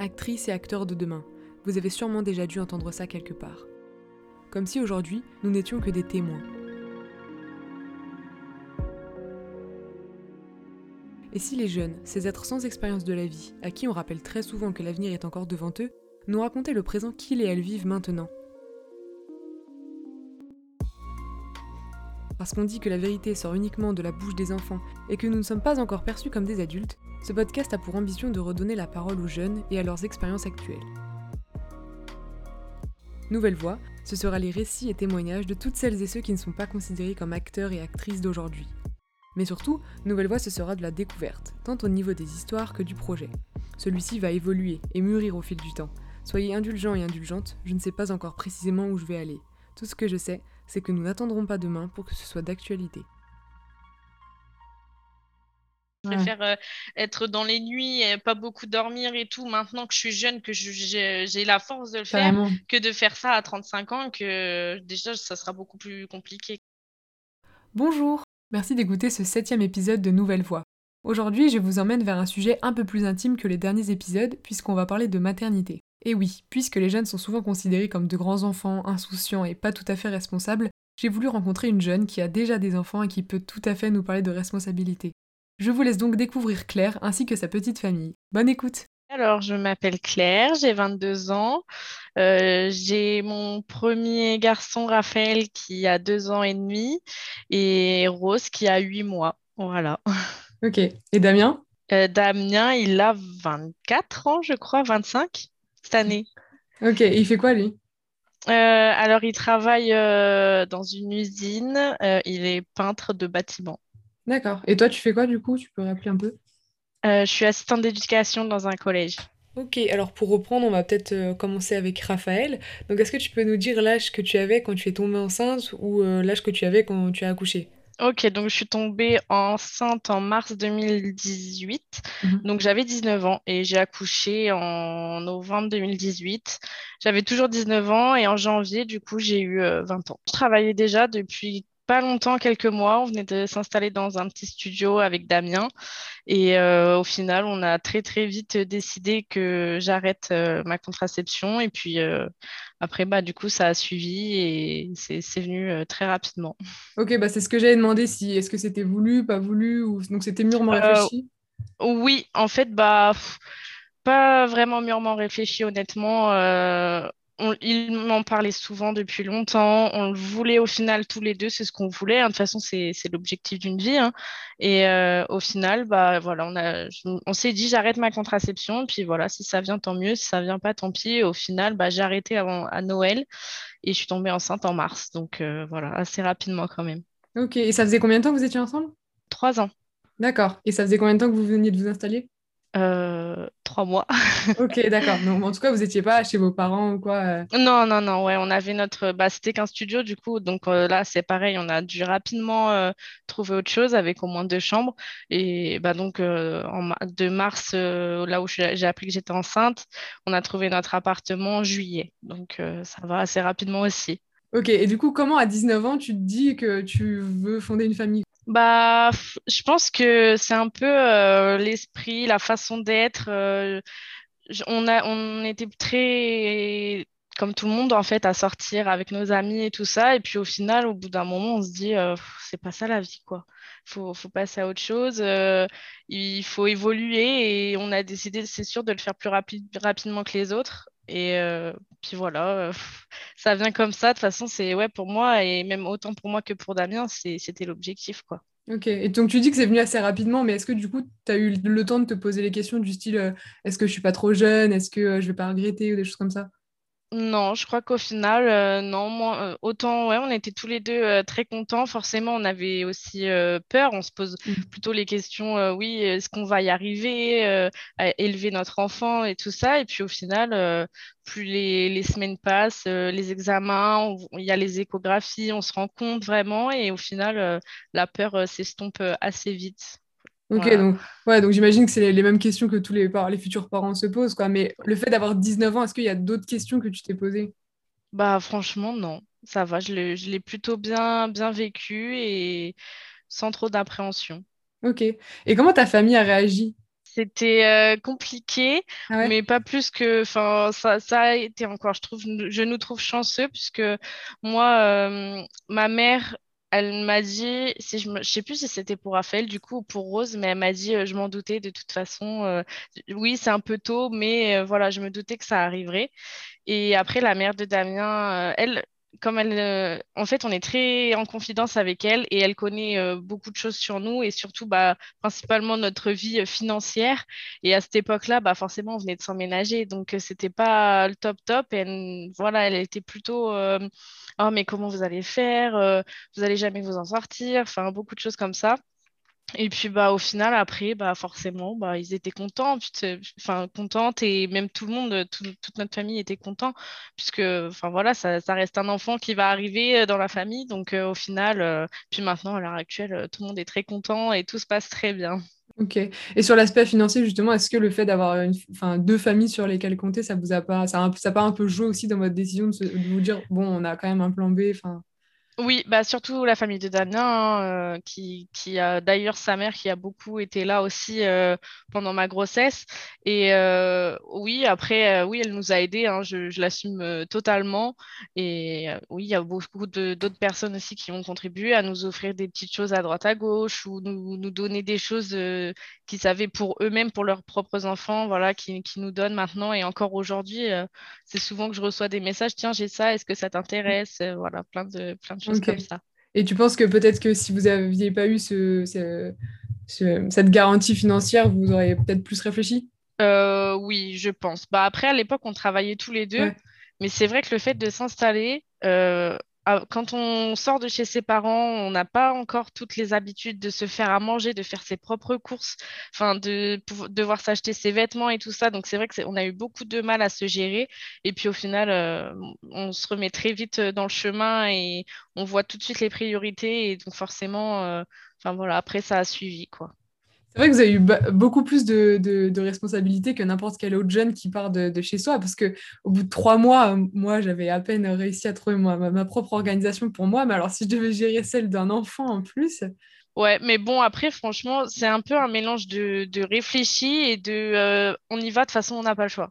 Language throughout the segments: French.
actrices et acteurs de demain. Vous avez sûrement déjà dû entendre ça quelque part. Comme si aujourd'hui, nous n'étions que des témoins. Et si les jeunes, ces êtres sans expérience de la vie, à qui on rappelle très souvent que l'avenir est encore devant eux, nous racontaient le présent qu'ils et elles vivent maintenant? Parce qu'on dit que la vérité sort uniquement de la bouche des enfants et que nous ne sommes pas encore perçus comme des adultes, ce podcast a pour ambition de redonner la parole aux jeunes et à leurs expériences actuelles. Nouvelle Voix, ce sera les récits et témoignages de toutes celles et ceux qui ne sont pas considérés comme acteurs et actrices d'aujourd'hui. Mais surtout, Nouvelle Voix, ce sera de la découverte, tant au niveau des histoires que du projet. Celui-ci va évoluer et mûrir au fil du temps. Soyez indulgents et indulgentes, je ne sais pas encore précisément où je vais aller. Tout ce que je sais, c'est que nous n'attendrons pas demain pour que ce soit d'actualité. Je préfère euh, être dans les nuits, et pas beaucoup dormir et tout, maintenant que je suis jeune, que j'ai la force de le faire, que de faire ça à 35 ans, que déjà, ça sera beaucoup plus compliqué. Bonjour, merci d'écouter ce septième épisode de Nouvelle Voix. Aujourd'hui, je vous emmène vers un sujet un peu plus intime que les derniers épisodes, puisqu'on va parler de maternité. Et oui, puisque les jeunes sont souvent considérés comme de grands enfants, insouciants et pas tout à fait responsables, j'ai voulu rencontrer une jeune qui a déjà des enfants et qui peut tout à fait nous parler de responsabilité. Je vous laisse donc découvrir Claire ainsi que sa petite famille. Bonne écoute alors, je m'appelle Claire, j'ai 22 ans. Euh, j'ai mon premier garçon, Raphaël, qui a 2 ans et demi, et Rose, qui a 8 mois. Voilà. Ok. Et Damien? Euh, Damien, il a 24 ans, je crois, 25 cette année. Ok, il fait quoi lui? Euh, alors, il travaille euh, dans une usine. Euh, il est peintre de bâtiment. D'accord. Et toi, tu fais quoi du coup? Tu peux rappeler un peu? Je suis assistante d'éducation dans un collège. Ok, alors pour reprendre, on va peut-être commencer avec Raphaël. Donc, est-ce que tu peux nous dire l'âge que tu avais quand tu es tombée enceinte ou l'âge que tu avais quand tu as accouché? Ok, donc je suis tombée enceinte en mars 2018. Mhm. Donc j'avais 19 ans et j'ai accouché en novembre 2018. J'avais toujours 19 ans et en janvier, du coup, j'ai eu 20 euh, ans. Je travaillais déjà depuis pas longtemps, quelques mois. On venait de s'installer dans un petit studio avec Damien. Et euh, au final, on a très, très vite décidé que j'arrête euh, ma contraception. Et puis euh, après, bah, du coup, ça a suivi et c'est venu très rapidement. Ok, bah, c'est ce que j'avais demandé. Si, Est-ce que c'était voulu, pas voulu ou... Donc, c'était mûrement réfléchi? Oui, en fait, bah, pas vraiment mûrement réfléchi, honnêtement il m'en parlait souvent depuis longtemps. On le voulait au final tous les deux, c'est ce qu'on voulait. Hein. De toute façon, c'est l'objectif d'une vie. Hein. Et euh, au final, bah, voilà, on, a, on s'est dit j'arrête ma contraception. Puis voilà, si ça vient, tant mieux. Si ça vient pas, tant pis. Et au final, bah, j'ai arrêté avant, à Noël et je suis tombée enceinte en mars. Donc euh, voilà, assez rapidement quand même. Ok. Et ça faisait combien de temps que vous étiez ensemble? Trois ans. D'accord. Et ça faisait combien de temps que vous veniez de vous installer? Euh, trois mois. ok, d'accord. Donc, en tout cas, vous n'étiez pas chez vos parents ou quoi euh? Non, non, non. Ouais, on avait notre. Bah, c'était qu'un studio, du coup. Donc euh, là, c'est pareil. On a dû rapidement trouver autre chose avec au moins deux chambres. Et bah, donc, en, de mars, là où j'ai appris que j'étais enceinte, on a trouvé notre appartement en juillet. Donc, ça va assez rapidement aussi. Ok. Et du coup, comment à 19 ans, tu te dis que tu veux fonder une famille? Bah, je pense que c'est un peu euh, l'esprit, la façon d'être. Euh, on on était très, comme tout le monde, en fait, à sortir avec nos amis et tout ça. Et puis au final, au bout d'un moment, on se dit, euh, c'est pas ça la vie, quoi. Faut, faut passer à autre chose. il faut évoluer et on a décidé, c'est sûr, de le faire plus rapidement que les autres. Et euh, puis voilà, euh, ça vient comme ça. De toute façon, c'est ouais pour moi et même autant pour moi que pour Damien, c'était l'objectif quoi. Ok, et donc tu dis que c'est venu assez rapidement, mais est-ce que du coup, tu as eu le temps de te poser les questions du style euh, est-ce que je suis pas trop jeune? Est-ce que je vais pas regretter ou des choses comme ça? Non, je crois qu'au final, euh, non, moi, euh, autant, ouais, on était tous les deux euh, très contents. Forcément, on avait aussi peur. On se pose mm. plutôt les questions, oui, est-ce qu'on va y arriver à élever notre enfant et tout ça. Et puis au final, plus les, semaines passent, les examens, il y a les échographies, on se rend compte vraiment. Et au final, la peur s'estompe assez vite. Ok, donc, ouais, donc j'imagine que c'est les, mêmes questions que tous les, les futurs parents se posent, quoi. Mais le fait d'avoir 19 ans, est-ce qu'il y a d'autres questions que tu t'es posées? Bah, franchement, non. Ça va, je l'ai plutôt bien, bien vécu et sans trop d'appréhension. Ok. Et comment ta famille a réagi? C'était euh, compliqué, Ah ouais? mais pas plus que. Enfin, ça, ça a été encore, je trouve, je nous trouve chanceux, puisque moi, euh, ma mère, elle m'a dit, si je je sais plus si c'était pour Raphaël, du coup, ou pour Rose, mais elle m'a dit, euh, je m'en doutais de toute façon. euh, oui, c'est un peu tôt, mais euh, voilà, je me doutais que ça arriverait. Et après, la mère de Damien, elle, comme elle, euh, en fait, on est très en confidence avec elle et elle connaît euh, beaucoup de choses sur nous et surtout, bah, principalement notre vie euh, financière. Et à cette époque-là, bah, forcément, on venait de s'emménager, donc c'était pas le top top. Et elle, voilà, elle était plutôt, oh mais comment vous allez faire? Vous allez jamais vous en sortir? Enfin, beaucoup de choses comme ça. Et puis bah au final après bah forcément bah ils étaient contents enfin contentes et même tout le monde tout- toute notre famille était content puisque enfin voilà ça, ça reste un enfant qui va arriver euh, dans la famille donc euh, au final euh, puis maintenant à l'heure actuelle tout le monde est très content et tout se passe très bien. Ok. Et sur l'aspect financier, justement, est-ce que le fait d'avoir enfin, deux familles sur lesquelles compter, ça vous a pas, ça ça a un peu joué aussi dans votre décision de, de vous dire, bon, on a quand même un plan B, enfin. Oui, bah surtout la famille de Damien, hein, euh, qui, qui a d'ailleurs sa mère qui a beaucoup été là aussi euh, pendant ma grossesse. Et euh, oui, après, oui, elle nous a aidés, hein, je, l'assume totalement. Et oui, il y a beaucoup d'autres personnes aussi qui ont contribué à nous offrir des petites choses à droite à gauche ou nous, nous donner des choses qu'ils avaient pour eux-mêmes, pour leurs propres enfants, voilà, qui, qui nous donnent maintenant. Et encore aujourd'hui, c'est souvent que je reçois des messages, tiens, j'ai ça, est-ce que ça t'intéresse? Voilà, plein de, plein de choses Ok. comme ça. Et tu penses que peut-être que si vous n'aviez pas eu ce, ce- ce- cette garantie financière, vous auriez peut-être plus réfléchi? Euh, oui, je pense. Bah, après, à l'époque, on travaillait tous les deux, Ouais. mais c'est vrai que le fait de s'installer, euh, quand on sort de chez ses parents, on n'a pas encore toutes les habitudes de se faire à manger, de faire ses propres courses, enfin, de devoir s'acheter ses vêtements et tout ça. Donc, c'est vrai que c'est- on a eu beaucoup de mal à se gérer. Et puis, au final, euh, on se remet très vite dans le chemin et on voit tout de suite les priorités. Et donc, forcément, euh, voilà, après, ça a suivi, quoi. C'est vrai que vous avez eu beaucoup plus de, de, de responsabilités que n'importe quel autre jeune qui part de, de chez soi, parce que au bout de trois mois, euh, moi, j'avais à peine réussi à trouver ma, propre organisation pour moi, mais alors si je devais gérer celle d'un enfant en plus, Ouais, mais bon, après, franchement, c'est un peu un mélange de, réfléchi et de euh, on y va, de toute façon, on n'a pas le choix.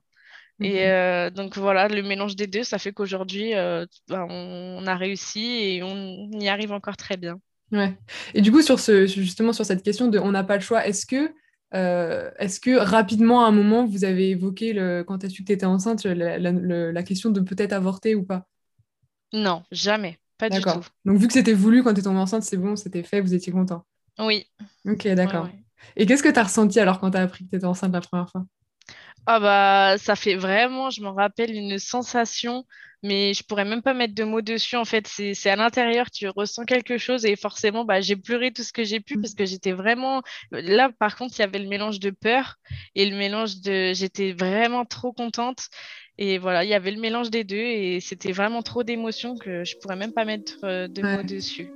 Et ok. euh, donc voilà, le mélange des deux, ça fait qu'aujourd'hui, euh, ben, on, on a réussi et on y arrive encore très bien. Ouais. Et du coup, sur ce, justement sur cette question de on n'a pas le choix, est-ce que, euh, est-ce que rapidement, à un moment, vous avez évoqué, le, quand tu as su que tu étais enceinte, la, la- le- la question de peut-être avorter ou pas? Non, jamais, pas du tout. Donc, vu que c'était voulu quand tu es tombée enceinte, c'est bon, c'était fait, vous étiez content. Oui, Ok, ouais, d'accord. ouais. Et qu'est-ce que tu as ressenti alors quand tu as appris que tu étais enceinte la première fois? Ah bah ça fait vraiment, je me rappelle une sensation, mais je pourrais même pas mettre de mots dessus en fait. C'est à l'intérieur, tu ressens quelque chose et forcément bah j'ai pleuré tout ce que j'ai pu parce que j'étais vraiment là par contre il y avait le mélange de peur et le mélange de j'étais vraiment trop contente et voilà il y avait le mélange des deux et c'était vraiment trop d'émotions que je pourrais même pas mettre euh, de mots dessus.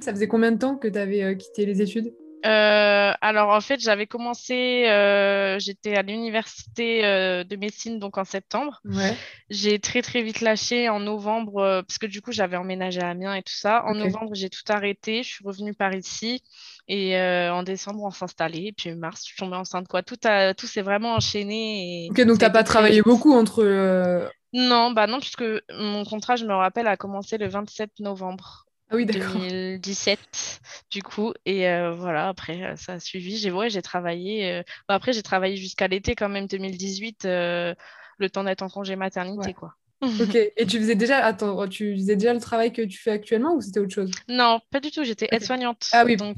Ça faisait combien de temps que tu avais quitté les études? Euh, alors en fait, j'avais commencé, euh, j'étais à l'université euh, de médecine donc en septembre. Ouais, J'ai très très vite lâché en novembre parce que du coup j'avais emménagé à Amiens et tout ça. En novembre, j'ai tout arrêté, je suis revenue par ici et en décembre on s'installait et puis mars, je suis tombée enceinte quoi. Tout a, tout s'est vraiment enchaîné et Ok, donc t'as pas travaillé beaucoup entre... Non, bah non puisque mon contrat, je me rappelle, a commencé le 27 novembre. Ah oui, d'accord. 2017 du coup et euh, voilà après euh, ça a suivi j'ai ouais, j'ai travaillé euh, bah, après j'ai travaillé jusqu'à l'été quand même 2018 euh, le temps d'être en congé maternité Ouais. quoi Ok. Et tu faisais déjà... Attends, tu faisais déjà le travail que tu fais actuellement ou c'était autre chose? non pas du tout j'étais aide-soignante Ah oui, donc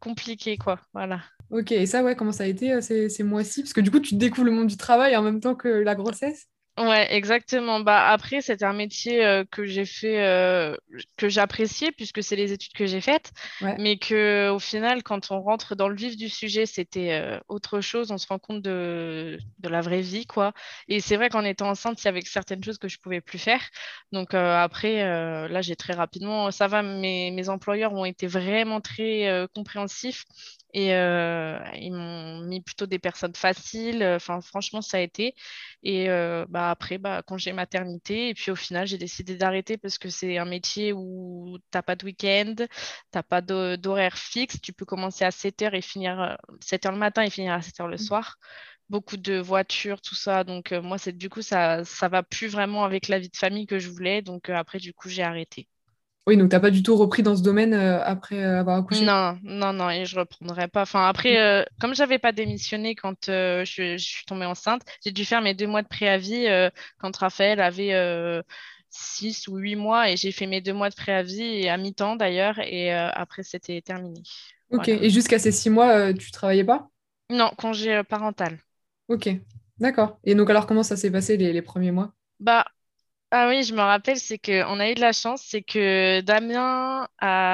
compliqué quoi voilà ok. Et ça, ouais, comment ça a été ces, ces mois-ci? Parce que du coup, tu découvres le monde du travail en même temps que la grossesse? Ouais, exactement. Bah, après, c'était un métier euh, que j'ai fait, euh, que j'appréciais puisque c'est les études que j'ai faites, Ouais. mais que au final, quand on rentre dans le vif du sujet, c'était euh, autre chose. On se rend compte de, de la vraie vie, quoi. Et c'est vrai qu'en étant enceinte, il y avait certaines choses que je pouvais plus faire. Donc après, là, j'ai très rapidement, ça va, mes, mes employeurs ont été vraiment très compréhensifs. Et ils m'ont mis plutôt des personnes faciles. Enfin, franchement, ça a été. Et euh, bah, après, bah, congé maternité. Et puis au final, j'ai décidé d'arrêter parce que c'est un métier où tu n'as pas de week-end, tu n'as pas d'horaire fixe. Tu peux commencer à 7h et finir 7h le matin et finir à 7h le Mmh. soir. Beaucoup de voitures, tout ça. Donc euh, moi, c'est du coup, ça ça va plus vraiment avec la vie de famille que je voulais. Donc euh, après, du coup, j'ai arrêté. Oui, donc t'as pas du tout repris dans ce domaine euh, après euh, avoir accouché? Non, non, non, et je reprendrai pas. Enfin, après, euh, comme j'avais pas démissionné quand euh, je, je suis tombée enceinte, j'ai dû faire mes deux mois de préavis quand Raphaël avait six ou huit mois et j'ai fait mes deux mois de préavis et à mi-temps d'ailleurs et après c'était terminé. Ok, Voilà. et jusqu'à ces six mois, tu travaillais pas? Non, congé parental. Ok, d'accord. Et donc alors comment ça s'est passé les, les premiers mois? Bah, Ah oui, je me rappelle, c'est qu'on a eu de la chance, c'est que Damien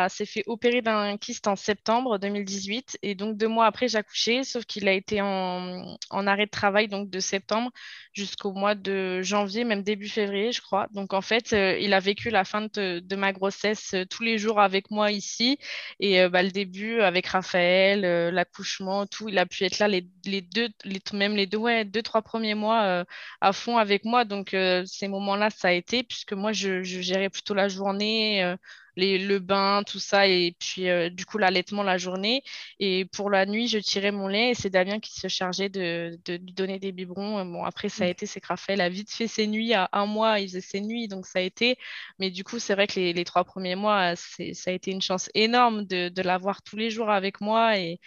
s'est fait opérer d'un kyste en septembre 2018 et donc deux mois après j'ai accouché, sauf qu'il a été en, arrêt de travail donc de septembre jusqu'au mois de janvier, même début février je crois. Donc en fait, euh, il a vécu la fin de, ma grossesse euh, tous les jours avec moi ici et euh, bah, le début avec Raphaël, l'accouchement, tout, il a pu être là les, les deux, même les deux, deux, trois premiers mois. à fond avec moi. Donc, ces moments-là, ça a été, puisque moi, je, je gérais plutôt la journée, euh, les, le bain, tout ça, et puis euh, du coup, l'allaitement la journée. Et pour la nuit, je tirais mon lait et c'est Damien qui se chargeait de, de lui donner des biberons. Euh, Bon, après, ça a été, c'est que Raphaël a vite fait ses nuits. À un mois, il faisait ses nuits, donc ça a été. Mais du coup, c'est vrai que les, les trois premiers mois, ça a été une chance énorme de, de l'avoir tous les jours avec moi et,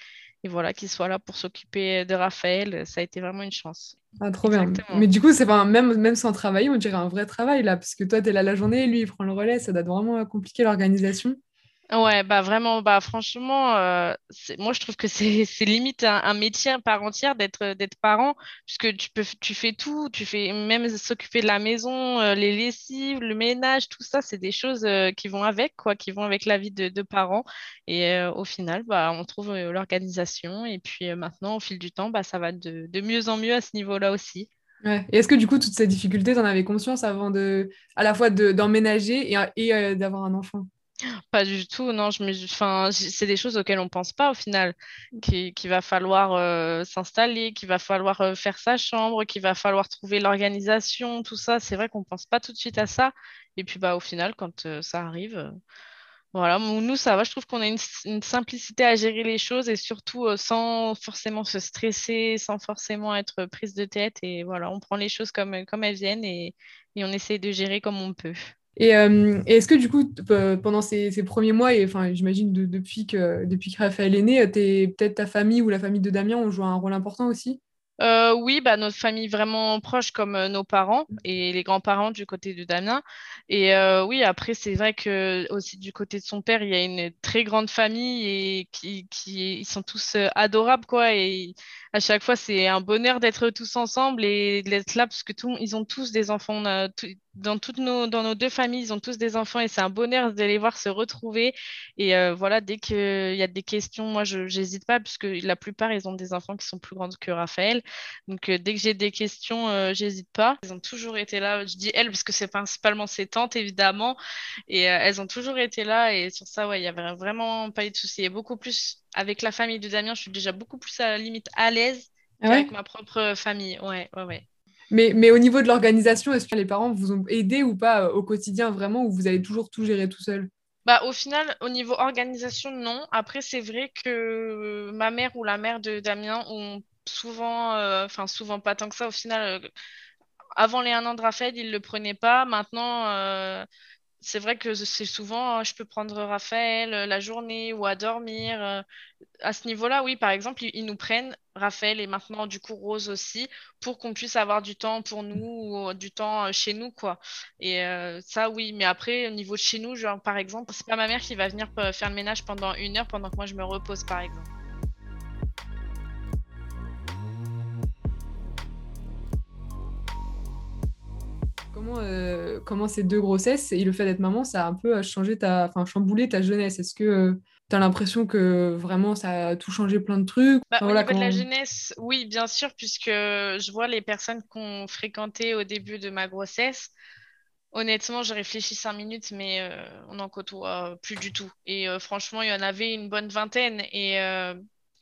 et voilà, qu'il soit là pour s'occuper de Raphaël. Ça a été vraiment une chance. Ah, trop bien. Mais du coup, c'est pas un- même, même sans travailler, on dirait un vrai travail là, parce que toi, t'es là la journée, lui, il prend le relais, ça doit être vraiment compliqué l'organisation. Ouais, bah vraiment, bah franchement, euh, moi je trouve que c'est limite un, un métier à part entière d'être d'être parent, puisque tu peux tu fais tout, tu fais même s'occuper de la maison, euh, les lessives, le ménage, tout ça, c'est des choses euh, qui vont avec, quoi, qui vont avec la vie de, de parents. Et au final, bah on trouve l'organisation, et puis maintenant, au fil du temps, bah ça va de, de mieux en mieux à ce niveau-là aussi. Ouais. Et est-ce que du coup, toutes ces difficultés, t'en avais conscience avant de, à la fois de, d'emménager et, et d'avoir un enfant? Pas du tout, non, je me, enfin, c'est des choses auxquelles on pense pas au final, qui- qu'il va falloir euh, s'installer, qu'il va falloir euh, faire sa chambre, qu'il va falloir trouver l'organisation, tout ça. C'est vrai qu'on pense pas tout de suite à ça. Et puis bah au final, quand euh, ça arrive, voilà, nous ça va. Je trouve qu'on a une, simplicité à gérer les choses et surtout sans forcément se stresser, sans forcément être prise de tête. Et voilà, on prend les choses comme comme elles viennent et, et on essaie de gérer comme on peut. Et, euh, et est-ce que du coup, pendant ces, ces premiers mois, et enfin, j'imagine de- depuis que, depuis que Raphaël est né, euh, peut-être ta famille ou la famille de Damien ont joué un rôle important aussi? Euh, oui, bah, notre famille vraiment proche comme euh, nos parents et les grands-parents du côté de Damien. Et euh, oui, après, c'est vrai que aussi du côté de son père, il y a une très grande famille et qui, qui ils sont tous adorables, quoi. Et à chaque fois, c'est un bonheur d'être tous ensemble et d'être là parce que tout, ils ont tous des enfants. Tout- dans toutes nos, dans nos deux familles, ils ont tous des enfants et c'est un bonheur de les voir se retrouver. Et euh, voilà, dès qu'il y a des questions, moi, je n'hésite pas puisque la plupart, ils ont des enfants qui sont plus grands que Raphaël. Donc, euh, dès que j'ai des questions, euh, j'hésite pas. Elles ont toujours été là. Je dis elles, parce que c'est principalement ses tantes, évidemment. Et euh, elles ont toujours été là. Et sur ça, ouais, il y avait vraiment pas eu de souci. Et beaucoup plus avec la famille de Damien, je suis déjà beaucoup plus à la limite à l'aise Ah ouais? qu'avec ma propre famille. Ouais, ouais, ouais. Mais, mais au niveau de l'organisation, est-ce que les parents vous ont aidé ou pas euh, au quotidien vraiment, ou vous avez toujours tout géré tout seul? Bah, au final, au niveau organisation, non. Après, c'est vrai que ma mère ou la mère de Damien ont souvent, euh, enfin souvent pas tant que ça, au final, euh, avant les un an de Raphaël, ils le prenaient pas. Maintenant, euh, c'est vrai que c'est souvent, euh, je peux prendre Raphaël euh, la journée ou à dormir. euh, à ce niveau-là, oui, par exemple, ils, nous prennent, Raphaël et maintenant du coup Rose aussi, pour qu'on puisse avoir du temps pour nous, ou euh, du temps chez nous, quoi. Et ça, oui, mais après, au niveau de chez nous, genre par exemple, c'est pas ma mère qui va venir faire le ménage pendant une heure pendant que moi je me repose, par exemple. Comment, euh, comment ces deux grossesses et le fait d'être maman, ça a un peu euh, changé ta, enfin, chamboulé ta jeunesse? Est-ce que tu as l'impression que vraiment ça a tout changé plein de trucs? Bah, Enfin, au voilà, niveau de la jeunesse, oui, bien sûr, puisque je vois les personnes qu'on fréquentait au début de ma grossesse. Honnêtement, j'ai réfléchi cinq minutes, mais euh, on n'en côtoie plus du tout. Et euh, franchement, il y en avait une bonne vingtaine. Et euh,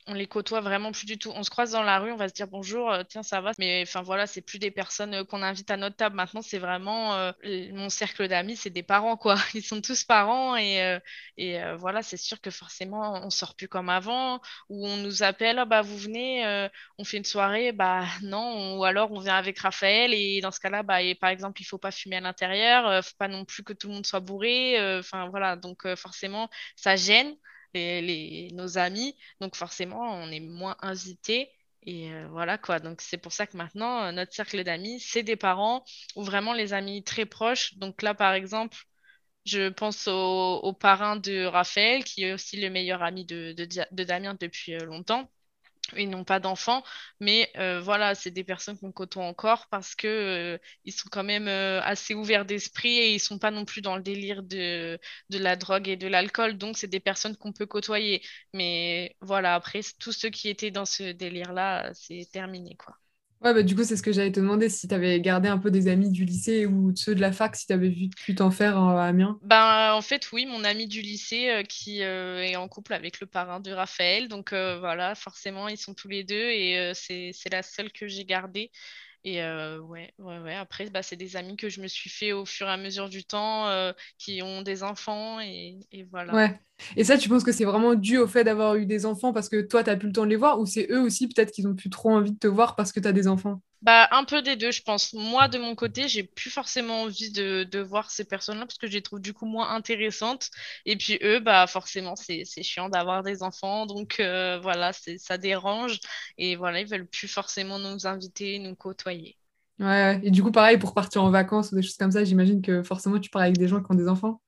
on les côtoie vraiment plus du tout. On se croise dans la rue, on va se dire bonjour, euh, tiens, ça va. Mais enfin voilà, c'est plus des personnes euh, qu'on invite à notre table. Maintenant, c'est vraiment euh, mon cercle d'amis, c'est des parents, quoi. Ils sont tous parents et, voilà, c'est sûr que forcément, on sort plus comme avant. Ou on nous appelle, ah, bah vous venez, on fait une soirée, bah non. Ou alors on vient avec Raphaël et dans ce cas-là, bah, et, par exemple, il faut pas fumer à l'intérieur, faut pas non plus que tout le monde soit bourré. Voilà, donc forcément, ça gêne nos amis. Donc forcément, on est moins invité. Et euh, voilà quoi. Donc c'est pour ça que maintenant, euh, notre cercle d'amis, c'est des parents ou vraiment les amis très proches. Donc là, par exemple, je pense au, parrain de Raphaël, qui est aussi le meilleur ami de, de Damien depuis euh, longtemps ils n'ont pas d'enfants, mais euh, voilà, c'est des personnes qu'on côtoie encore parce que euh, ils sont quand même euh, assez ouverts d'esprit et ils sont pas non plus dans le délire de, de la drogue et de l'alcool, donc c'est des personnes qu'on peut côtoyer. Mais voilà, après, tous ceux qui étaient dans ce délire-là, c'est terminé, quoi. Ouais, bah, du coup, c'est ce que j'allais te demander, si tu avais gardé un peu des amis du lycée ou ceux de la fac, si tu avais pu t'en faire à Amiens. Ben, en fait, oui, mon ami du lycée euh, qui euh, est en couple avec le parrain de Raphaël. Donc euh, voilà, forcément, ils sont tous les deux et c'est la seule que j'ai gardée. Et ouais, ouais, ouais, après, bah, c'est des amis que je me suis fait au fur et à mesure du temps, qui ont des enfants et, voilà. Ouais. Et ça, tu penses que c'est vraiment dû au fait d'avoir eu des enfants parce que toi, tu n'as plus le temps de les voir ou c'est eux aussi peut-être qu'ils ont plus trop envie de te voir parce que tu as des enfants? Bah, un peu des deux, je pense. Moi, de mon côté, j'ai plus forcément envie de, de voir ces personnes-là parce que je les trouve du coup moins intéressantes. Et puis eux, bah, forcément, c'est chiant d'avoir des enfants. Donc euh, voilà, ça dérange. Et voilà, ils veulent plus forcément nous inviter, nous côtoyer. Ouais, et du coup, pareil, pour partir en vacances ou des choses comme ça, j'imagine que forcément, tu pars avec des gens qui ont des enfants.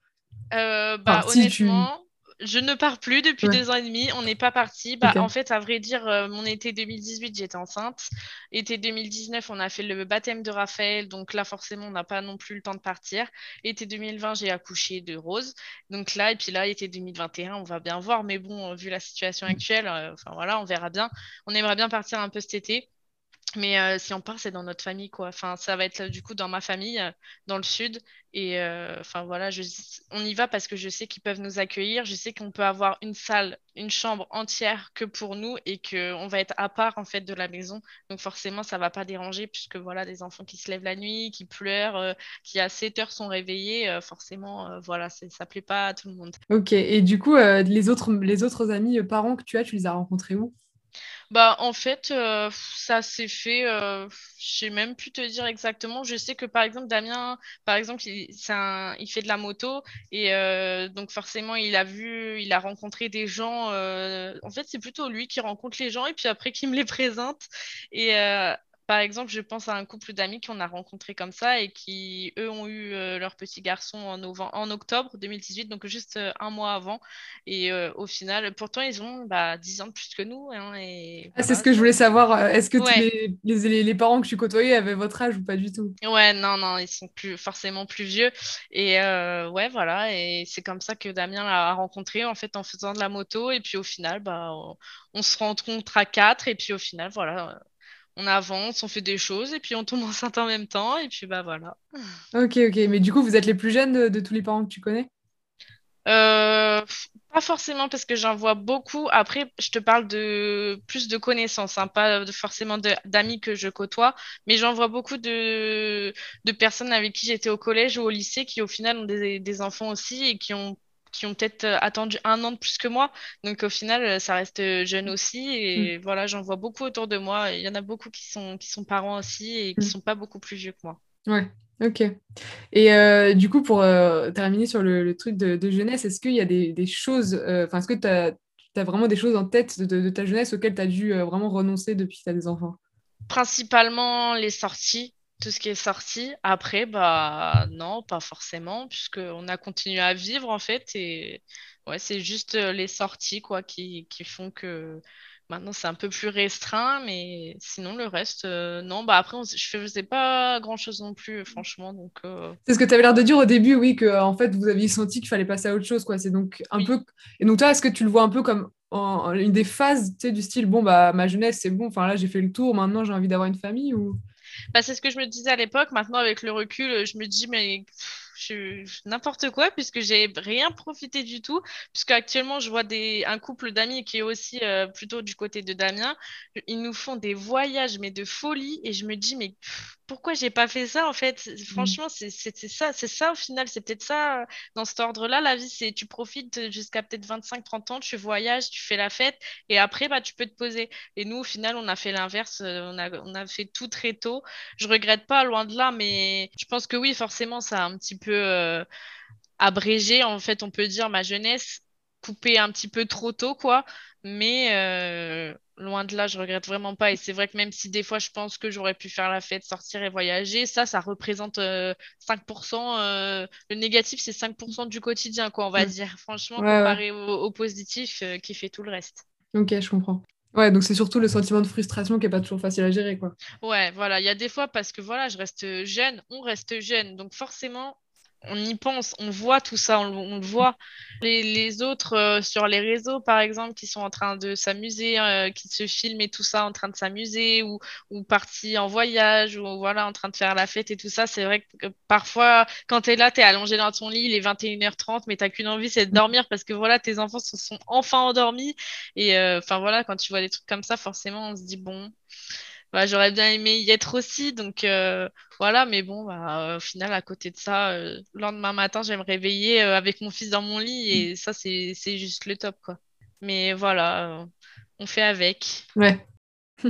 Euh, bah, honnêtement, je ne pars plus depuis deux ans et demi. On n'est pas parti. Bah, En fait, à vrai dire, euh, mon été 2018, j'étais enceinte. Été 2019, on a fait le baptême de Raphaël. Donc là, forcément, on n'a pas non plus le temps de partir. Été 2020, j'ai accouché de Rose. Donc là, et puis là, été 2021, on va bien voir. Mais bon, vu la situation mm. actuelle, euh, enfin voilà, on verra bien. On aimerait bien partir un peu cet été. Mais euh, si on part, c'est dans notre famille, quoi. Enfin, ça va être du coup dans ma famille, euh, dans le sud. Et euh, enfin voilà, on y va parce que je sais qu'ils peuvent nous accueillir. Je sais qu'on peut avoir une salle, une chambre entière que pour nous et qu'on va être à part en fait de la maison. Donc forcément, ça va pas déranger puisque voilà, des enfants qui se lèvent la nuit, qui pleurent, qui à 7 heures sont réveillés, forcément, voilà, ça plaît pas à tout le monde. Ok. Et du coup, les autres, les autres amis parents que tu as, tu les as rencontrés où? Bah, en fait, euh, ça s'est fait, euh, je sais même plus te dire exactement. Je sais que par exemple, Damien, par exemple, il, fait de la moto et euh, donc forcément, il a vu, il a rencontré des gens. en fait, c'est plutôt lui qui rencontre les gens et puis après qui me les présente. Par exemple, je pense à un couple d'amis qu'on a rencontré comme ça et qui, eux, ont eu euh, leur petit garçon en, en octobre 2018, donc juste euh, un mois avant. Et euh, au final, pourtant, ils ont bah, 10 ans de plus que nous. Hein, et ah, c'est ce que je voulais savoir. Est-ce que les, les, les, parents que tu côtoyais avaient votre âge ou pas du tout? Ouais, non, non, ils sont plus, forcément plus vieux. Et ouais, voilà. Et c'est comme ça que Damien l'a rencontré, en fait, en faisant de la moto. Et puis au final, bah, on, on se rencontre à quatre. Et puis au final, voilà on avance, on fait des choses et puis on tombe enceinte en même temps et puis bah voilà. Ok, ok. Mais du coup, vous êtes les plus jeunes de, tous les parents que tu connais? Euh, Pas forcément parce que j'en vois beaucoup. Après, je te parle de plus de connaissances, hein, pas forcément d'amis que je côtoie, mais j'en vois beaucoup de, personnes avec qui j'étais au collège ou au lycée qui au final ont des enfants aussi et qui ont qui ont peut-être euh, attendu un an de plus que moi. Donc au final, euh, ça reste euh, jeune aussi. Et mm. voilà, j'en vois beaucoup autour de moi. Il y en a beaucoup qui sont, qui sont parents aussi et qui ne mm. sont pas beaucoup plus vieux que moi. Ouais, ok. Et du coup, pour terminer sur le, truc de, jeunesse, est-ce qu'il y a des, choses, enfin, est-ce que tu as, as, vraiment des choses en tête de, de ta jeunesse auxquelles tu as dû vraiment renoncer depuis que tu as des enfants? Principalement les sorties tout ce qui est sorti. Après, bah non, pas forcément, puisqu'on a continué à vivre en fait. Et ouais, c'est juste euh, les sorties quoi qui, qui font que maintenant c'est un peu plus restreint, mais sinon le reste, euh, non. Bah après, je faisais pas grand chose non plus, franchement. Donc, euh, C'est ce que tu avais l'air de dire au début, oui, que en fait vous aviez senti qu'il fallait passer à autre chose, quoi. C'est donc un peu. Et donc toi, est-ce que tu le vois un peu comme une des phases, tu sais, du style, bon, bah ma jeunesse, c'est bon, enfin là j'ai fait le tour, maintenant j'ai envie d'avoir une famille ou? Bah, c'est ce que je me disais à l'époque. Maintenant, avec le recul, je me dis, mais n'importe quoi puisque j'ai rien profité du tout. Puisque actuellement, je vois des, un couple d'amis qui est aussi euh, plutôt du côté de Damien. Ils nous font des voyages, mais de folie. Et je me dis, mais pourquoi j'ai pas fait ça en fait? Mmh. Franchement, c'est ça, c'est ça au final, c'est peut-être ça dans cet ordre-là. La vie, c'est tu profites jusqu'à peut-être 25-30 ans, tu voyages, tu fais la fête et après, bah, tu peux te poser. Et nous, au final, on a fait l'inverse, euh, on a, on a fait tout très tôt. Je regrette pas, loin de là, mais je pense que oui, forcément, ça a un petit peu euh, abrégé, en fait, on peut dire, ma jeunesse, coupé un petit peu trop tôt, quoi. Mais euh, loin de là, je regrette vraiment pas. Et c'est vrai que même si des fois je pense que j'aurais pu faire la fête, sortir et voyager, ça, ça représente 5%. Euh, euh, le négatif, c'est 5% du quotidien, quoi, on va dire. Franchement, comparé Au, positif qui fait tout le reste. Ok, je comprends. Ouais, donc c'est surtout le sentiment de frustration qui est pas toujours facile à gérer, quoi. Ouais, voilà. Il y a des fois parce que voilà, je reste jeune, on reste jeune. Donc forcément, on y pense, on voit tout ça, on, le voit. Les, autres euh, sur les réseaux, par exemple, qui sont en train de s'amuser, euh, qui se filment et tout ça, en train de s'amuser, ou, ou partis en voyage, ou voilà, en train de faire la fête et tout ça, c'est vrai que parfois, quand tu es là, tu es allongé dans ton lit, il est 21h30, mais tu qu'une envie, c'est de dormir parce que voilà, tes enfants se sont enfin endormis. Et euh, enfin voilà, quand tu vois des trucs comme ça, forcément, on se dit, bon, bah, j'aurais bien aimé y être aussi. Donc euh, voilà, mais bon, bah, au final, à côté de ça, euh, le lendemain matin, je vais me réveiller euh, avec mon fils dans mon lit et ça, c'est juste le top, quoi. Mais voilà, on fait avec. Ouais.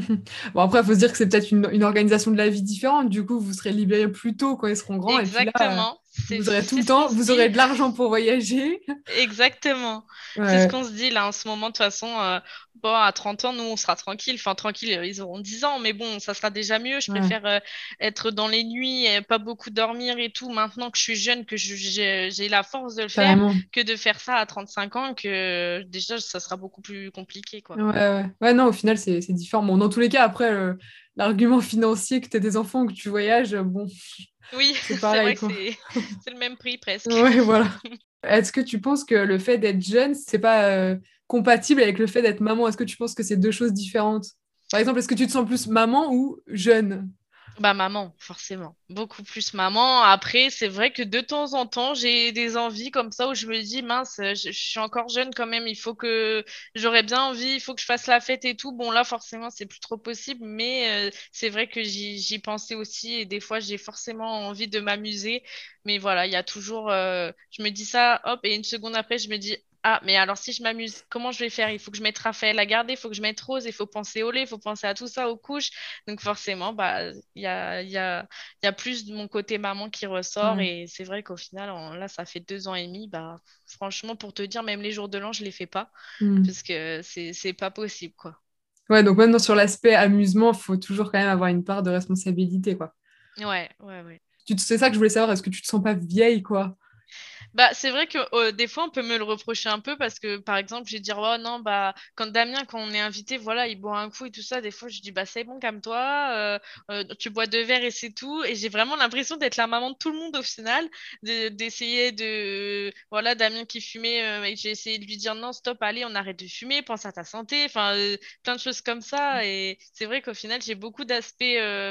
bon, après, il faut se dire que c'est peut-être une, une, organisation de la vie différente. Du coup, vous serez libérés plus tôt quand ils seront grands. Exactement. Vous aurez tout le temps, vous aurez de l'argent pour voyager. Exactement. C'est ce qu'on se dit là en ce moment. De toute façon, euh, bon, à 30 ans, nous, on sera tranquille. Enfin, tranquille, ils auront 10 ans, mais bon, ça sera déjà mieux. Je préfère euh, être dans les nuits, et pas beaucoup dormir et tout. Maintenant que je suis jeune, que j'ai la force de le faire, que de faire ça à 35 ans, que déjà, ça sera beaucoup plus compliqué. Quoi. Ouais, ouais. ouais non, au final, c'est différent. Bon, dans tous les cas, après, l'argument financier que tu as des enfants, que tu voyages, bon. Oui, c'est vrai que c'est le même prix presque. Oui, voilà. Est-ce que tu penses que le fait d'être jeune, c'est pas euh, compatible avec le fait d'être maman? Est-ce que tu penses que c'est deux choses différentes? Par exemple, est-ce que tu te sens plus maman ou jeune? Bah maman, forcément. Beaucoup plus maman. Après, c'est vrai que de temps en temps, j'ai des envies comme ça où je me dis, mince, je, suis encore jeune quand même, il faut que j'aurais bien envie, il faut que je fasse la fête et tout. Bon, là, forcément, c'est plus trop possible, mais euh, c'est vrai que j'y pensais aussi et des fois, j'ai forcément envie de m'amuser. Mais voilà, il y a toujours, euh, je me dis ça, hop, et une seconde après, je me dis, ah, mais alors si je m'amuse, comment je vais faire? Il faut que je mette Raphaël à garder, il faut que je mette Rose, il faut penser au lait, il faut penser à tout ça, aux couches. Donc forcément, bah, il y a, y, a, y a, plus de mon côté maman qui ressort. Et c'est vrai qu'au final, là, ça fait deux ans et demi. Bah, franchement, pour te dire, même les jours de l'an, je ne les fais pas. Mm. Parce que c'est pas possible, quoi. Ouais, donc maintenant, sur l'aspect amusement, il faut toujours quand même avoir une part de responsabilité, quoi. Ouais, ouais, ouais. C'est ça que je voulais savoir, est-ce que tu te sens pas vieille, quoi? Bah, c'est vrai que euh, des fois, on peut me le reprocher un peu parce que, par exemple, je vais dire, oh non, bah, quand Damien, quand on est invité, voilà, il boit un coup et tout ça, des fois, je dis, bah, c'est bon, calme-toi, euh, euh, tu bois deux verres et c'est tout. Et j'ai vraiment l'impression d'être la maman de tout le monde au final, d'essayer de, Voilà, Damien qui fumait, j'ai essayé de lui dire, non, stop, allez, on arrête de fumer, pense à ta santé, enfin, plein de choses comme ça. Mmh. Et c'est vrai qu'au final, j'ai beaucoup d'aspects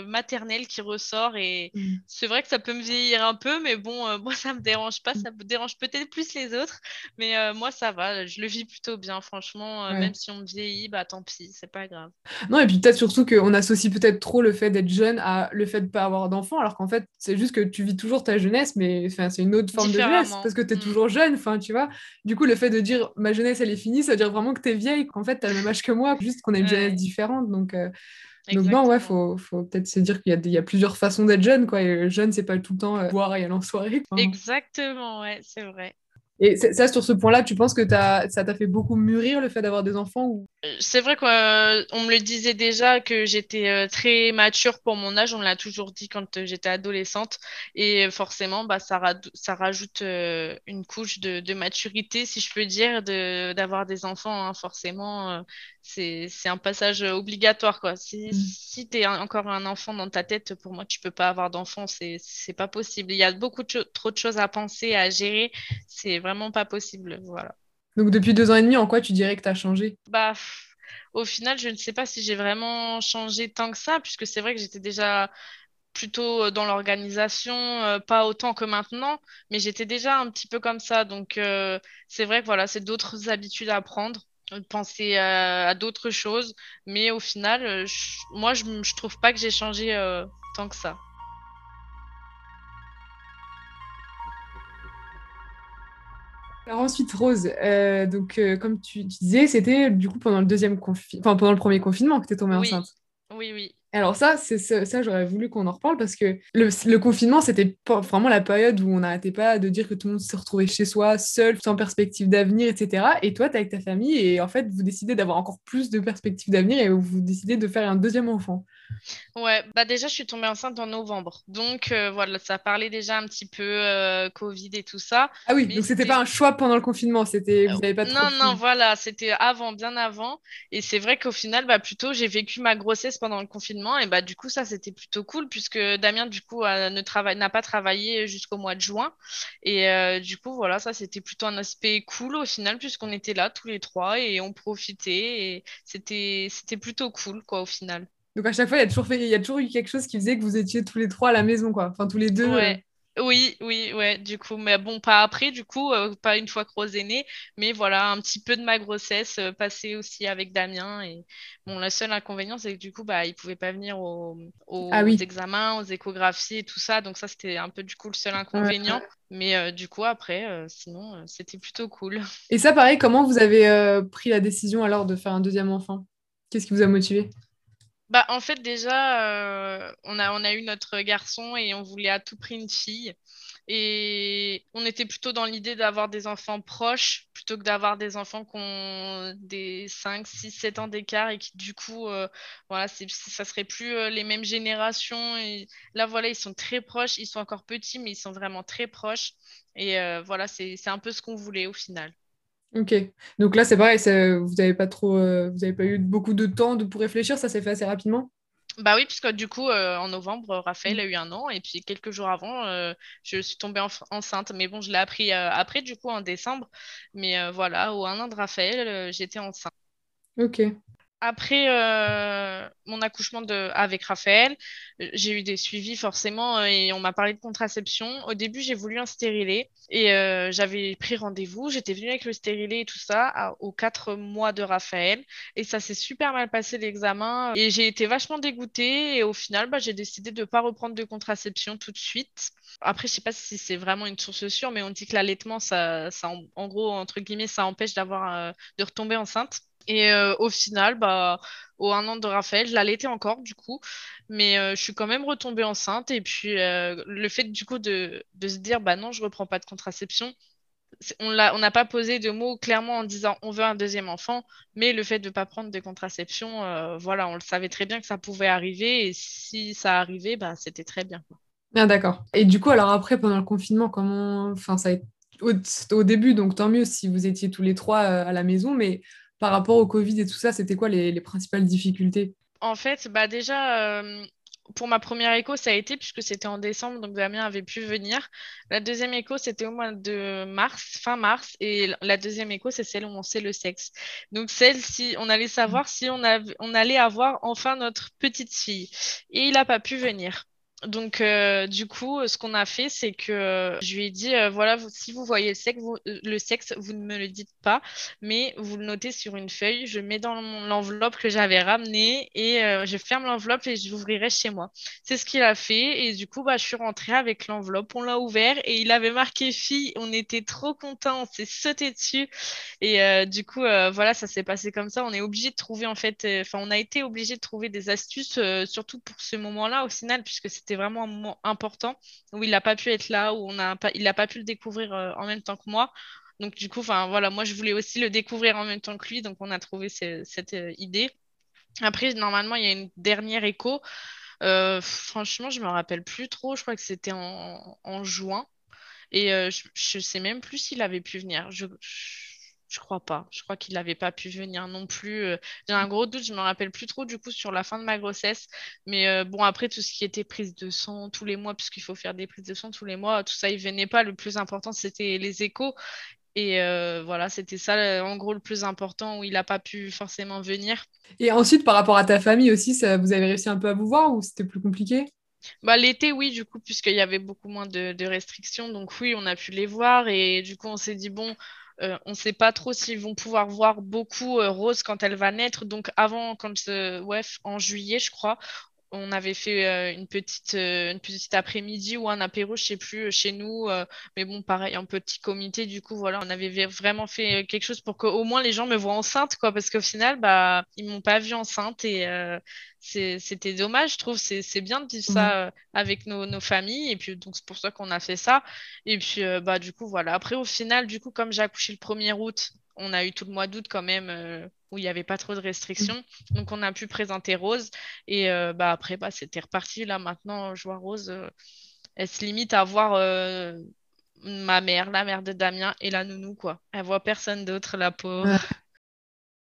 maternels qui ressortent et mmh. c'est vrai que ça peut me vieillir un peu, mais bon, moi, ça me dérange pas, ça me dérange peut-être plus les autres, mais euh, moi ça va, je le vis plutôt bien, franchement. Euh, même si on vieillit, bah tant pis, c'est pas grave. Non, et puis peut-être surtout qu'on associe peut-être trop le fait d'être jeune à le fait de pas avoir d'enfant, alors qu'en fait c'est juste que tu vis toujours ta jeunesse, mais c'est une autre forme de jeunesse parce que tu es mm. toujours jeune, enfin tu vois. Du coup, le fait de dire ma jeunesse elle est finie, ça veut dire vraiment que tu es vieille, qu'en fait tu as le même âge que moi, juste qu'on a une jeunesse différente, donc. Euh, donc non, ouais, faut, faut peut-être se dire qu'il y, y, a plusieurs façons d'être jeune, quoi. Et jeune, c'est pas tout le temps boire et aller en soirée. Exactement, ouais, c'est vrai. Et ça, sur ce point-là, tu penses que as, ça t'a fait beaucoup mûrir le fait d'avoir des enfants ou... Euh, c'est vrai qu'on euh, me le disait déjà que j'étais euh, très mature pour mon âge. On me l'a toujours dit quand j'étais adolescente. Et forcément, bah, ça, ça rajoute une couche de, de, maturité, si je peux dire, d'avoir des enfants. Hein. Forcément, c'est un passage obligatoire. Quoi. Si, mm. si tu es encore un enfant dans ta tête, pour moi, tu peux pas avoir d'enfant. C'est pas possible. Il y a beaucoup trop de choses à penser, à gérer. C'est vraiment pas possible. Voilà. Donc depuis deux ans et demi, en quoi tu dirais que tu as changé? Bah au final, je ne sais pas si j'ai vraiment changé tant que ça, puisque c'est vrai que j'étais déjà plutôt dans l'organisation, pas autant que maintenant, mais j'étais déjà un petit peu comme ça. Donc, c'est vrai que voilà, c'est d'autres habitudes à prendre penser à, d'autres choses. Mais au final, moi, je, je trouve pas que j'ai changé tant que ça. Alors ensuite, Rose, euh, donc euh, comme tu, disais, c'était du coup pendant le deuxième enfin pendant le premier confinement que tu es tombée enceinte. Oui, oui. Alors ça, c'est ça, j'aurais voulu qu'on en reparle parce que le, confinement, c'était vraiment la période où on n'arrêtait pas de dire que tout le monde se retrouvait chez soi, seul, sans perspective d'avenir, etc. Et toi, tu es avec ta famille et en fait, vous décidez d'avoir encore plus de perspectives d'avenir et vous décidez de faire un deuxième enfant. Ouais, bah déjà, je suis tombée enceinte en novembre. Donc, euh, voilà, ça parlait déjà un petit peu euh, Covid et tout ça. Ah oui, donc c'était pas un choix pendant le confinement, c'était vous n'avez pas trop Non, non, voilà, c'était avant, bien avant. Et c'est vrai qu'au final, bah, plutôt, j'ai vécu ma grossesse pendant le confinement. Et bah, du coup, ça, c'était plutôt cool puisque Damien, du coup, ne travaille, n'a pas travaillé jusqu'au mois de juin. Et euh, du coup, voilà, ça, c'était plutôt un aspect cool au final puisqu'on était là tous les trois et on profitait. Et c'était, c'était plutôt cool, quoi, au final. Donc à chaque fois, il y, a toujours fait, il y a toujours eu quelque chose qui faisait que vous étiez tous les trois à la maison, quoi. Enfin, tous les deux. Euh. Oui, oui, ouais, du coup, mais bon, pas après, du coup, euh, pas une fois que Rose est née, mais voilà, un petit peu de ma grossesse euh, passée aussi avec Damien. Et bon, le seul inconvénient, c'est que du coup, bah, il pouvait pas venir aux, ah examens, aux échographies et tout ça, donc ça, c'était un peu du coup le seul inconvénient. Mais du coup, après, sinon, c'était plutôt cool. Et ça, pareil, comment vous avez pris la décision alors de faire un deuxième enfant? Qu'est-ce qui vous a motivé? Bah, en fait, déjà, euh, on a, eu notre garçon et on voulait à tout prix une fille. Et on était plutôt dans l'idée d'avoir des enfants proches plutôt que d'avoir des enfants qui ont des 5, 6, 7 ans d'écart et qui, du coup, euh, voilà, ça serait plus euh, les mêmes générations. Là, voilà, ils sont très proches. Ils sont encore petits, mais ils sont vraiment très proches. Et voilà, c'est un peu ce qu'on voulait au final. Ok. Donc là, c'est pareil, vous n'avez pas trop, euh, vous avez pas eu beaucoup de temps de, pour réfléchir, ça s'est fait assez rapidement? Bah oui, puisque du coup, euh, en novembre, Raphaël a eu un an, et puis quelques jours avant, euh, je suis tombée enceinte. Mais bon, je l'ai appris après, du coup, en décembre. Mais voilà, au un an de Raphaël, j'étais enceinte. Ok. Après euh, mon accouchement de, avec Raphaël, j'ai eu des suivis forcément et on m'a parlé de contraception. Au début, j'ai voulu un stérilet et euh, j'avais pris rendez-vous. J'étais venue avec le stérilet et tout ça aux quatre mois de Raphaël et ça s'est super mal passé l'examen et j'ai été vachement dégoûtée et au final, bah, j'ai décidé de ne pas reprendre de contraception tout de suite. Après, je sais pas si c'est vraiment une source sûre, mais on dit que l'allaitement, ça, ça en, gros, entre guillemets, ça empêche d'avoir, euh, de retomber enceinte. Et euh, au final, bah, au un an de Raphaël, je l'allaitais encore du coup, mais euh, je suis quand même retombée enceinte. Et puis euh, le fait du coup de, se dire, bah non, je reprends pas de contraception, on n'a pas posé de mots clairement en disant on veut un deuxième enfant, mais le fait de ne pas prendre de contraception, voilà, on le savait très bien que ça pouvait arriver. Et si ça arrivait, bah, c'était très bien. Ah, d'accord. Et du coup, alors après, pendant le confinement, comment. Enfin, ça a été au, au, début, donc tant mieux si vous étiez tous les trois à la maison, mais par rapport au Covid et tout ça, c'était quoi les, principales difficultés? En fait, bah déjà, euh, pour ma première écho, ça a été puisque c'était en décembre, donc Damien avait pu venir. La deuxième écho, c'était au mois de mars, fin mars, et la deuxième écho, c'est celle où on sait le sexe. Donc celle-ci, on allait savoir si on, on allait avoir enfin notre petite fille. Et il n'a pas pu venir. Donc, euh, du coup, ce qu'on a fait, c'est que euh, je lui ai dit, euh, voilà, si vous voyez le sexe, vous, ne me le dites pas, mais vous le notez sur une feuille, je mets dans l'enveloppe que j'avais ramenée et je ferme l'enveloppe et je l'ouvrirai chez moi. C'est ce qu'il a fait et du coup, bah, je suis rentrée avec l'enveloppe, on l'a ouvert et il avait marqué fille, on était trop contents, on s'est sauté dessus et du coup, voilà, ça s'est passé comme ça. On est obligé de trouver, en fait, enfin, on a été obligé de trouver des astuces, surtout pour ce moment-là au final, puisque c'était c'était vraiment important où il n'a pas pu être là, où on a pas, il n'a pas pu le découvrir euh, en même temps que moi. Donc du coup, voilà, moi je voulais aussi le découvrir en même temps que lui, donc on a trouvé cette euh, idée. Après, normalement, il y a une dernière écho. Euh, franchement, je me rappelle plus trop. Je crois que c'était en, juin. Et je, ne sais même plus s'il avait pu venir. Je, je crois pas. Je crois qu'il n'avait pas pu venir non plus. Euh. J'ai un gros doute, je me rappelle plus trop du coup sur la fin de ma grossesse. Mais euh, bon, après, tout ce qui était prise de sang tous les mois, puisqu'il faut faire des prises de sang tous les mois, tout ça, il venait pas. Le plus important, c'était les échos. Et euh, voilà, c'était ça, en gros, le plus important où il n'a pas pu forcément venir. Et ensuite, par rapport à ta famille aussi, ça, vous avez réussi un peu à vous voir ou c'était plus compliqué? Bah, l'été, oui, du coup, puisqu'il y avait beaucoup moins de, de restrictions. Donc oui, on a pu les voir. Et du coup, on s'est dit, bon, euh, on ne sait pas trop s'ils vont pouvoir voir beaucoup euh, Rose quand elle va naître. Donc avant, quand, euh, ouais, en juillet, je crois, on avait fait euh, une petite, euh, une petite après-midi ou un apéro, je sais plus, chez nous. mais bon, pareil, un petit comité. Du coup, voilà, on avait vraiment fait quelque chose pour qu'au moins les gens me voient enceinte, quoi. Parce qu'au final, bah, ils m'ont pas vue enceinte et c'était dommage, je trouve. C'est bien de vivre ça avec nos, nos, familles. Et puis, donc, c'est pour ça qu'on a fait ça. Et puis, bah, du coup, voilà. Après, au final, du coup, comme j'ai accouché le 1er août, on a eu tout le mois d'août quand même euh, où il n'y avait pas trop de restrictions. Donc on a pu présenter Rose. Et euh, bah, après, bah, c'était reparti. Là maintenant, je vois Rose, euh, elle se limite à voir ma mère, la mère de Damien et la nounou. quoi. Elle voit personne d'autre, la pauvre.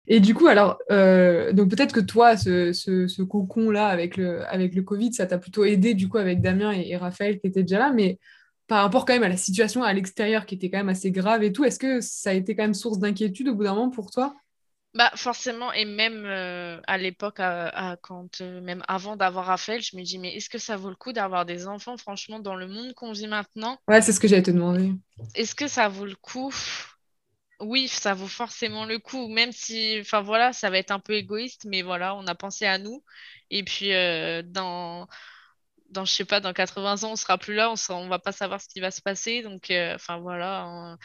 Et du coup, alors, peut-être que toi, ce, ce, cocon-là avec le, avec le Covid, ça t'a plutôt aidé du coup avec Damien et, et Raphaël qui étaient déjà là. Mais par rapport quand même à la situation à l'extérieur qui était quand même assez grave et tout, est-ce que ça a été quand même source d'inquiétude au bout d'un moment pour toi? Bah forcément et même euh, à l'époque quand euh, même avant d'avoir Raphaël je me dis mais est-ce que ça vaut le coup d'avoir des enfants franchement dans le monde qu'on vit maintenant? Ouais c'est ce que j'allais te demander. Est-ce que ça vaut le coup? Oui ça vaut forcément le coup même si enfin voilà ça va être un peu égoïste mais voilà on a pensé à nous. Et puis euh, dans dans, je sais pas, dans 80 ans, on sera plus là, on sera, on va pas savoir ce qui va se passer. Donc, euh, enfin voilà,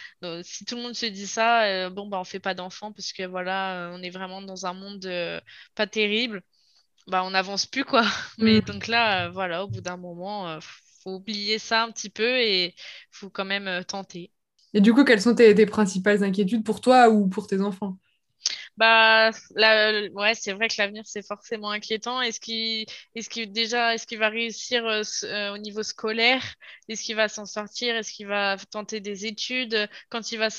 si tout le monde se dit ça, euh, bon bah on fait pas d'enfants parce que voilà, on est vraiment dans un monde euh, pas terrible. Bah on n'avance plus quoi. Mais mm. donc là, voilà, au bout d'un moment, faut oublier ça un petit peu et faut quand même tenter. Et du coup, quelles sont tes principales inquiétudes pour toi ou pour tes enfants? Bah, ouais, c'est vrai que l'avenir, c'est forcément inquiétant. Est-ce qu'il, qu'il déjà, est-ce qu'il va réussir euh, euh, au niveau scolaire? Est-ce qu'il va s'en sortir? Est-ce qu'il va tenter des études? Quand il va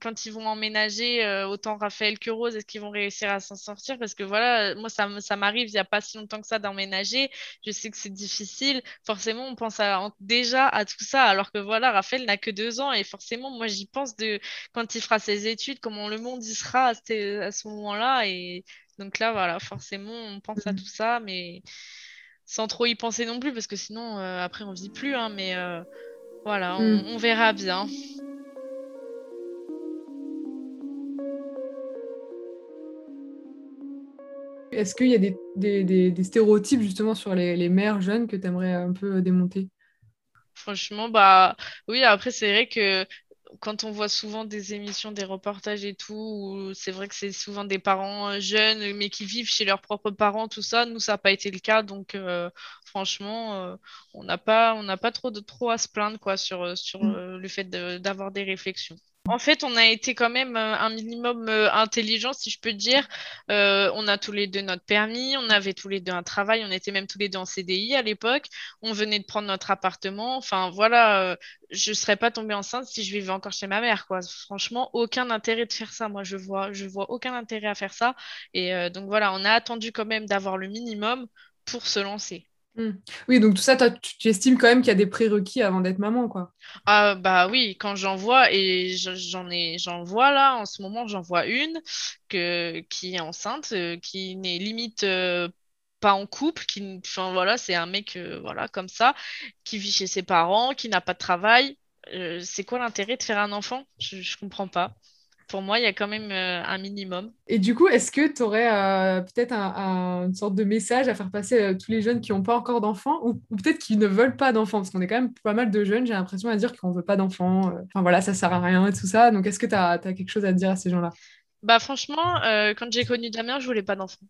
quand ils vont emménager, euh, autant Raphaël que Rose, est-ce qu'ils vont réussir à s'en sortir? Parce que voilà, moi, ça, ça m'arrive il n'y a pas si longtemps que ça d'emménager. Je sais que c'est difficile. Forcément, on pense à, déjà à tout ça, alors que voilà, Raphaël n'a que deux ans et forcément, moi, j'y pense de quand il fera ses études, comment le monde y sera moment-là. Et donc là, voilà, forcément, on pense à mm. tout ça, mais sans trop y penser non plus, parce que sinon, euh, après, on vit plus. Hein, mais euh, voilà, mm. on, verra bien. Est-ce qu'il y a des, stéréotypes justement sur les, les mères jeunes que tu aimerais un peu démonter? Franchement, bah oui, après c'est vrai que quand on voit souvent des émissions, des reportages et tout, c'est vrai que c'est souvent des parents euh, jeunes, mais qui vivent chez leurs propres parents, tout ça. Nous, ça n'a pas été le cas. Donc, euh, franchement, euh, on n'a pas, on pas trop, de, trop à se plaindre quoi, sur, sur mm. le fait d'avoir des réflexions. En fait, on a été quand même euh, un minimum euh, intelligent, si je peux dire. Euh, on a tous les deux notre permis, on avait tous les deux un travail, on était même tous les deux en CDI à l'époque. On venait de prendre notre appartement. Enfin, voilà, je ne serais pas tombée enceinte si je vivais encore chez ma mère, quoi. Franchement, aucun intérêt de faire ça. Moi, je vois, je vois aucun intérêt à faire ça. Et donc voilà, on a attendu quand même d'avoir le minimum pour se lancer. Hmm. Oui, donc tout ça, tu, estimes quand même qu'il y a des prérequis avant d'être maman, quoi. Ah, bah oui, quand j'en vois, et j'en ai, j'en vois là, en ce moment, j'en vois une que, qui est enceinte, euh, qui n'est limite euh, pas en couple, qui, enfin voilà, c'est un mec, euh, voilà, comme ça, qui vit chez ses parents, qui n'a pas de travail. c'est quoi l'intérêt de faire un enfant? Je, je comprends pas pour moi, il y a quand même euh, un minimum. Et du coup, est-ce que tu aurais euh, peut-être un, une sorte de message à faire passer à tous les jeunes qui n'ont pas encore d'enfants ou, peut-être qui ne veulent pas d'enfants? Parce qu'on est quand même pas mal de jeunes, j'ai l'impression à dire qu'on ne veut pas d'enfants. Euh, enfin voilà, ça sert à rien et tout ça. Donc est-ce que tu as, quelque chose à dire à ces gens-là? Bah franchement, quand j'ai connu Damien, je voulais pas d'enfants.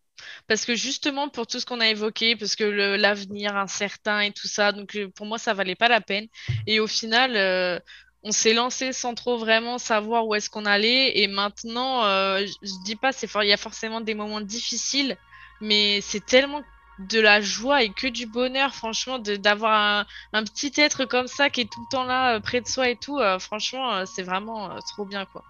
Parce que justement, pour tout ce qu'on a évoqué, parce que l'avenir incertain et tout ça, donc pour moi, ça valait pas la peine. Et au final, on s'est lancé sans trop vraiment savoir où est-ce qu'on allait. Et maintenant, euh, je dis pas, c'est il y a forcément des moments difficiles, mais c'est tellement de la joie et que du bonheur, franchement, d'avoir un, petit être comme ça qui est tout le temps là, euh, près de soi et tout. Euh, franchement, c'est vraiment trop bien, quoi.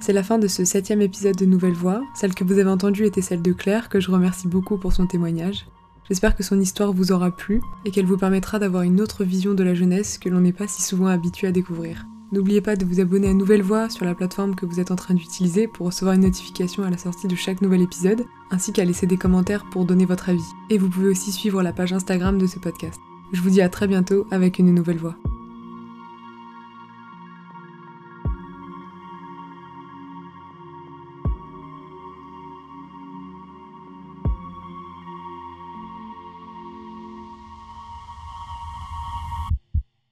C'est la fin de ce septième épisode de Nouvelle Voix. Celle que vous avez entendue était celle de Claire, que je remercie beaucoup pour son témoignage. J'espère que son histoire vous aura plu et qu'elle vous permettra d'avoir une autre vision de la jeunesse que l'on n'est pas si souvent habitué à découvrir. N'oubliez pas de vous abonner à Nouvelle Voix sur la plateforme que vous êtes en train d'utiliser pour recevoir une notification à la sortie de chaque nouvel épisode, ainsi qu'à laisser des commentaires pour donner votre avis. Et vous pouvez aussi suivre la page Instagram de ce podcast. Je vous dis à très bientôt avec une nouvelle voix.